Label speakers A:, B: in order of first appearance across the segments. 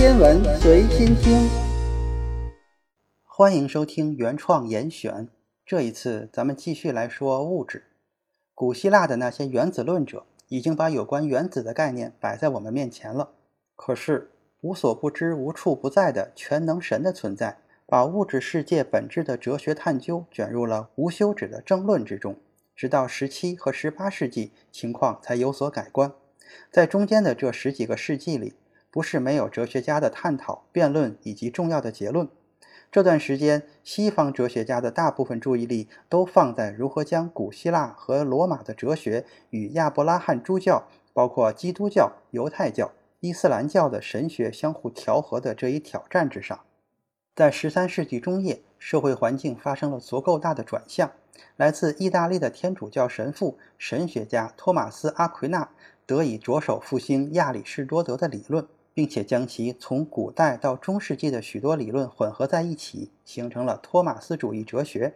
A: 天文随心听，欢迎收听原创严选。这一次，咱们继续来说物质。古希腊的那些原子论者已经把有关原子的概念摆在我们面前了。可是，无所不知、无处不在的全能神的存在，把物质世界本质的哲学探究卷入了无休止的争论之中。直到十七和十八世纪，情况才有所改观。在中间的这十几个世纪里，不是没有哲学家的探讨、辩论以及重要的结论。这段时间，西方哲学家的大部分注意力都放在如何将古希腊和罗马的哲学与亚伯拉罕诸教，包括基督教、犹太教、伊斯兰教的神学相互调和的这一挑战之上。在十三世纪中叶，社会环境发生了足够大的转向。来自意大利的天主教神父、神学家托马斯·阿奎那得以着手复兴亚里士多德的理论。并且将其从古代到中世纪的许多理论混合在一起，形成了托马斯主义哲学。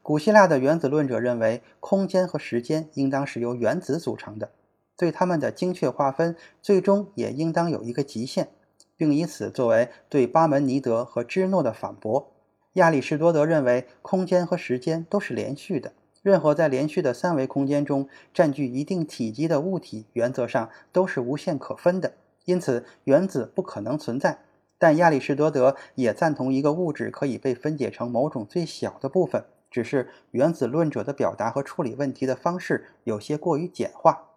A: 古希腊的原子论者认为，空间和时间应当是由原子组成的，对它们的精确划分最终也应当有一个极限，并以此作为对巴门尼德和芝诺的反驳。亚里士多德认为，空间和时间都是连续的，任何在连续的三维空间中占据一定体积的物体，原则上都是无限可分的。因此，原子不可能存在。但亚里士多德也赞同一个物质可以被分解成某种最小的部分，只是原子论者的表达和处理问题的方式有些过于简化。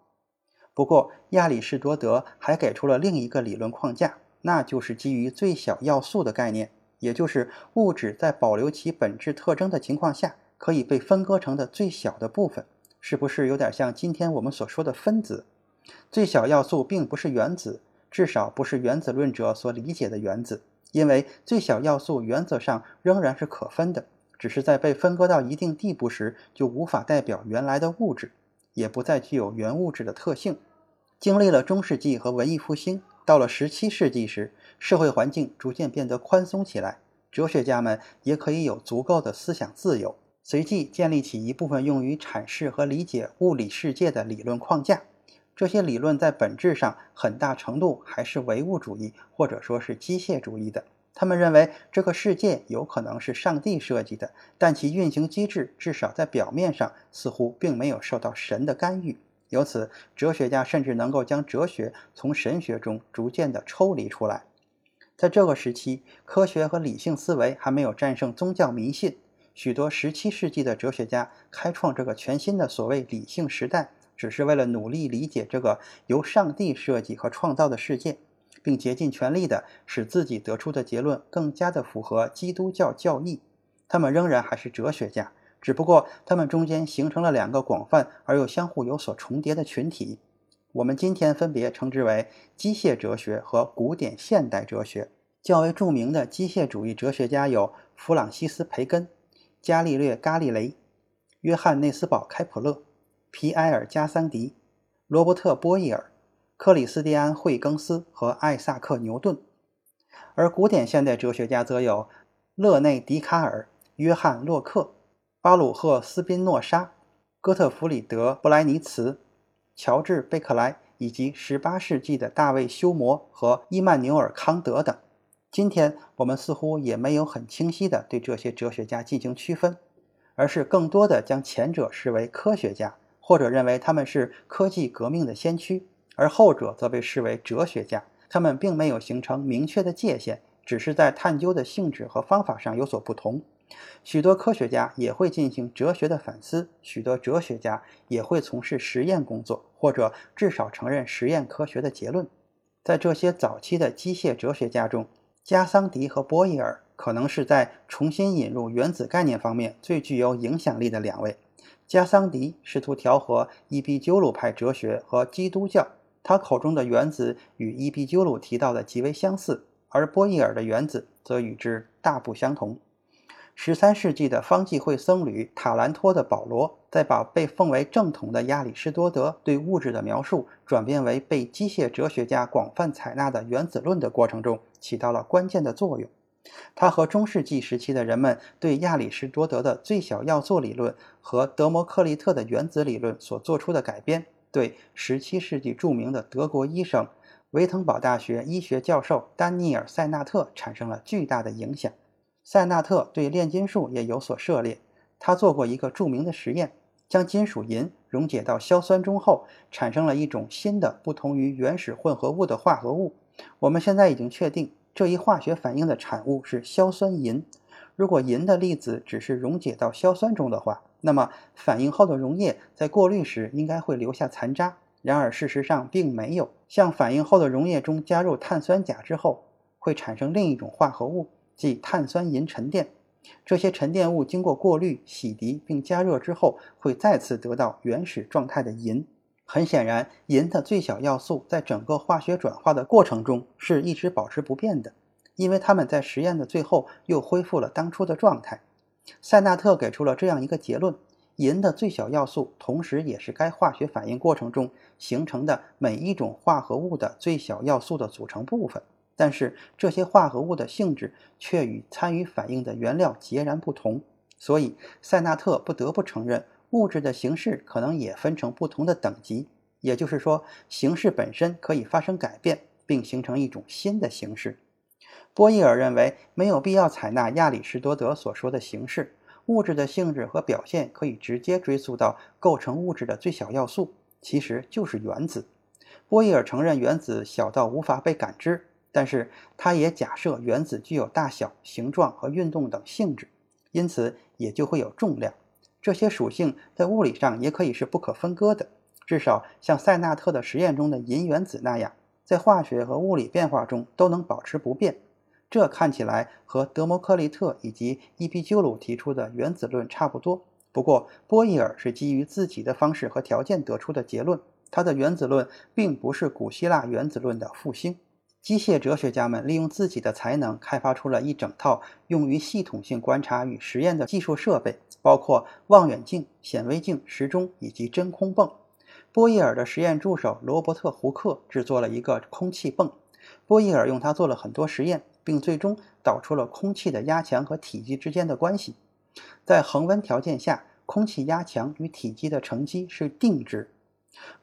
A: 不过，亚里士多德还给出了另一个理论框架，那就是基于最小要素的概念，也就是物质在保留其本质特征的情况下，可以被分割成的最小的部分。是不是有点像今天我们所说的分子？最小要素并不是原子。至少不是原子论者所理解的原子，因为最小要素原则上仍然是可分的，只是在被分割到一定地步时，就无法代表原来的物质，也不再具有原物质的特性。经历了中世纪和文艺复兴，到了十七世纪时，社会环境逐渐变得宽松起来，哲学家们也可以有足够的思想自由，随即建立起一部分用于阐释和理解物理世界的理论框架。这些理论在本质上很大程度还是唯物主义或者说是机械主义的。他们认为这个世界有可能是上帝设计的，但其运行机制至少在表面上似乎并没有受到神的干预。由此，哲学家甚至能够将哲学从神学中逐渐地抽离出来。在这个时期，科学和理性思维还没有战胜宗教迷信。许多17世纪的哲学家开创这个全新的所谓理性时代。只是为了努力理解这个由上帝设计和创造的世界，并竭尽全力地使自己得出的结论更加的符合基督教教义。他们仍然还是哲学家，只不过他们中间形成了两个广泛而又相互有所重叠的群体。我们今天分别称之为机械哲学和古典现代哲学。较为著名的机械主义哲学家有弗朗西斯·培根、伽利略·伽利雷、约翰内斯堡·开普勒。皮埃尔·加桑迪、罗伯特·波义尔、克里斯蒂安·惠更斯和艾萨克·牛顿，而古典现代哲学家则有勒内·笛卡尔、约翰·洛克、巴鲁赫·斯宾诺莎、哥特弗里德·布莱尼茨、乔治·贝克莱以及18世纪的大卫·休谟和伊曼纽尔·康德等。今天我们似乎也没有很清晰地对这些哲学家进行区分，而是更多地将前者视为科学家。或者认为他们是科技革命的先驱，而后者则被视为哲学家。他们并没有形成明确的界限，只是在探究的性质和方法上有所不同。许多科学家也会进行哲学的反思，许多哲学家也会从事实验工作，或者至少承认实验科学的结论。在这些早期的机械哲学家中，加桑迪和波义尔可能是在重新引入原子概念方面最具有影响力的两位。加桑迪试图调和伊壁鸠鲁派哲学和基督教，他口中的原子与伊壁鸠鲁提到的极为相似，而波义尔的原子则与之大不相同。十三世纪的方济会僧侣塔兰托的保罗，在把被奉为正统的亚里士多德对物质的描述转变为被机械哲学家广泛采纳的原子论的过程中，起到了关键的作用。他和中世纪时期的人们对亚里士多德的最小要素理论和德谟克利特的原子理论所做出的改编，对17世纪著名的德国医生维滕堡大学医学教授丹尼尔·塞纳特产生了巨大的影响。塞纳特对炼金术也有所涉猎，他做过一个著名的实验，将金属银溶解到硝酸中后，产生了一种新的、不同于原始混合物的化合物。我们现在已经确定，这一化学反应的产物是硝酸银。如果银的粒子只是溶解到硝酸中的话，那么反应后的溶液在过滤时应该会留下残渣。然而事实上并没有。向反应后的溶液中加入碳酸钾之后，会产生另一种化合物，即碳酸银沉淀。这些沉淀物经过过滤、洗涤并加热之后，会再次得到原始状态的银。很显然，银的最小要素在整个化学转化的过程中是一直保持不变的。因为它们在实验的最后又恢复了当初的状态，塞纳特给出了这样一个结论：银的最小要素，同时也是该化学反应过程中形成的每一种化合物的最小要素的组成部分。但是这些化合物的性质却与参与反应的原料截然不同，所以塞纳特不得不承认，物质的形式可能也分成不同的等级。也就是说，形式本身可以发生改变，并形成一种新的形式。波义尔认为没有必要采纳亚里士多德所说的形式，物质的性质和表现可以直接追溯到构成物质的最小要素，其实就是原子。波义尔承认原子小到无法被感知，但是他也假设原子具有大小、形状和运动等性质，因此也就会有重量。这些属性在物理上也可以是不可分割的，至少像塞纳特的实验中的银原子那样，在化学和物理变化中都能保持不变。这看起来和德谟克利特以及伊壁鸠鲁提出的原子论差不多。不过，波义尔是基于自己的方式和条件得出的结论。他的原子论并不是古希腊原子论的复兴。机械哲学家们利用自己的才能，开发出了一整套用于系统性观察与实验的技术设备，包括望远镜、显微镜、时钟以及真空泵。波义尔的实验助手罗伯特·胡克制作了一个空气泵，波义尔用它做了很多实验。并最终导出了空气的压强和体积之间的关系。在恒温条件下，空气压强与体积的乘积是定值。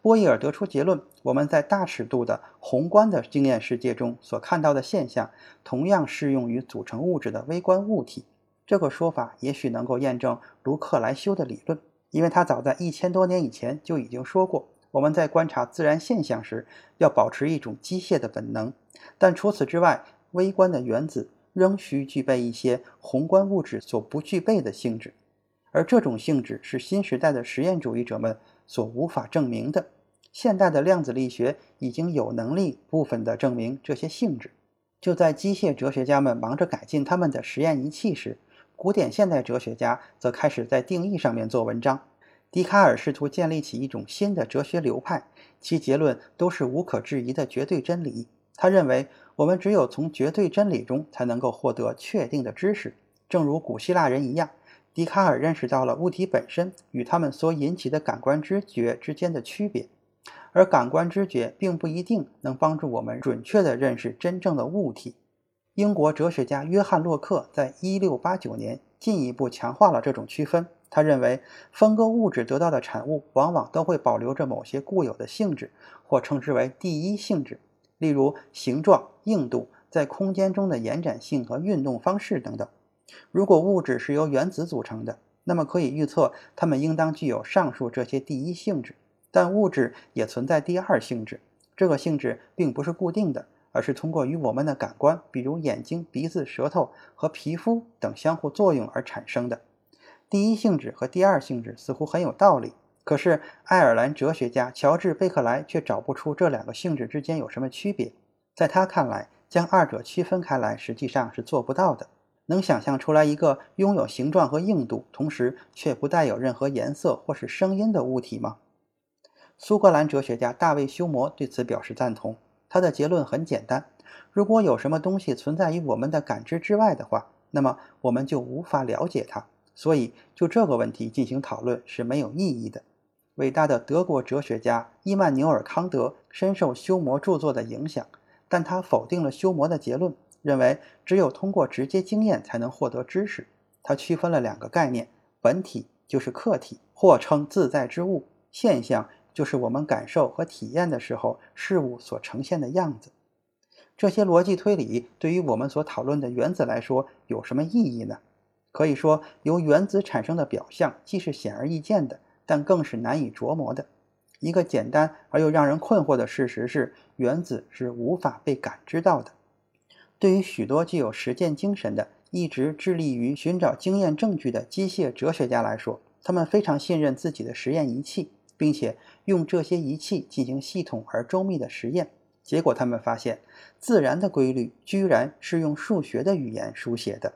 A: 波义尔得出结论：我们在大尺度的宏观的经验世界中所看到的现象，同样适用于组成物质的微观物体。这个说法也许能够验证卢克莱修的理论，因为他早在一千多年以前就已经说过：我们在观察自然现象时，要保持一种机械的本能。但除此之外，微观的原子仍需具备一些宏观物质所不具备的性质，而这种性质是新时代的实验主义者们所无法证明的。现代的量子力学已经有能力部分地证明这些性质。就在机械哲学家们忙着改进他们的实验仪器时，古典现代哲学家则开始在定义上面做文章。笛卡尔试图建立起一种新的哲学流派，其结论都是无可置疑的绝对真理。他认为。我们只有从绝对真理中才能够获得确定的知识，正如古希腊人一样，笛卡尔认识到了物体本身与他们所引起的感官知觉之间的区别，而感官知觉并不一定能帮助我们准确地认识真正的物体。英国哲学家约翰洛克在1689年进一步强化了这种区分。他认为，分割物质得到的产物往往都会保留着某些固有的性质，或称之为第一性质。例如形状、硬度、在空间中的延展性和运动方式等等。如果物质是由原子组成的，那么可以预测它们应当具有上述这些第一性质。但物质也存在第二性质，这个性质并不是固定的，而是通过与我们的感官，比如眼睛、鼻子、舌头和皮肤等相互作用而产生的。第一性质和第二性质似乎很有道理。可是，爱尔兰哲学家乔治·贝克莱却找不出这两个性质之间有什么区别。在他看来，将二者区分开来实际上是做不到的。能想象出来一个拥有形状和硬度，同时却不带有任何颜色或是声音的物体吗？苏格兰哲学家大卫·休谟对此表示赞同。他的结论很简单：如果有什么东西存在于我们的感知之外的话，那么我们就无法了解它。所以，就这个问题进行讨论是没有意义的。伟大的德国哲学家伊曼纽尔·康德深受休谟著作的影响，但他否定了休谟的结论，认为只有通过直接经验才能获得知识。他区分了两个概念：本体就是客体，或称自在之物；现象就是我们感受和体验的时候事物所呈现的样子。这些逻辑推理对于我们所讨论的原子来说有什么意义呢？可以说，由原子产生的表象既是显而易见的，但更是难以琢磨的。一个简单而又让人困惑的事实是，原子是无法被感知到的。对于许多具有实践精神的、一直致力于寻找经验证据的机械哲学家来说，他们非常信任自己的实验仪器，并且用这些仪器进行系统而周密的实验。结果，他们发现，自然的规律居然是用数学的语言书写的。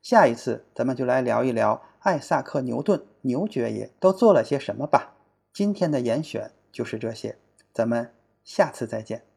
A: 下一次，咱们就来聊一聊艾萨克·牛顿牛爵爷都做了些什么吧。今天的严选就是这些，咱们下次再见。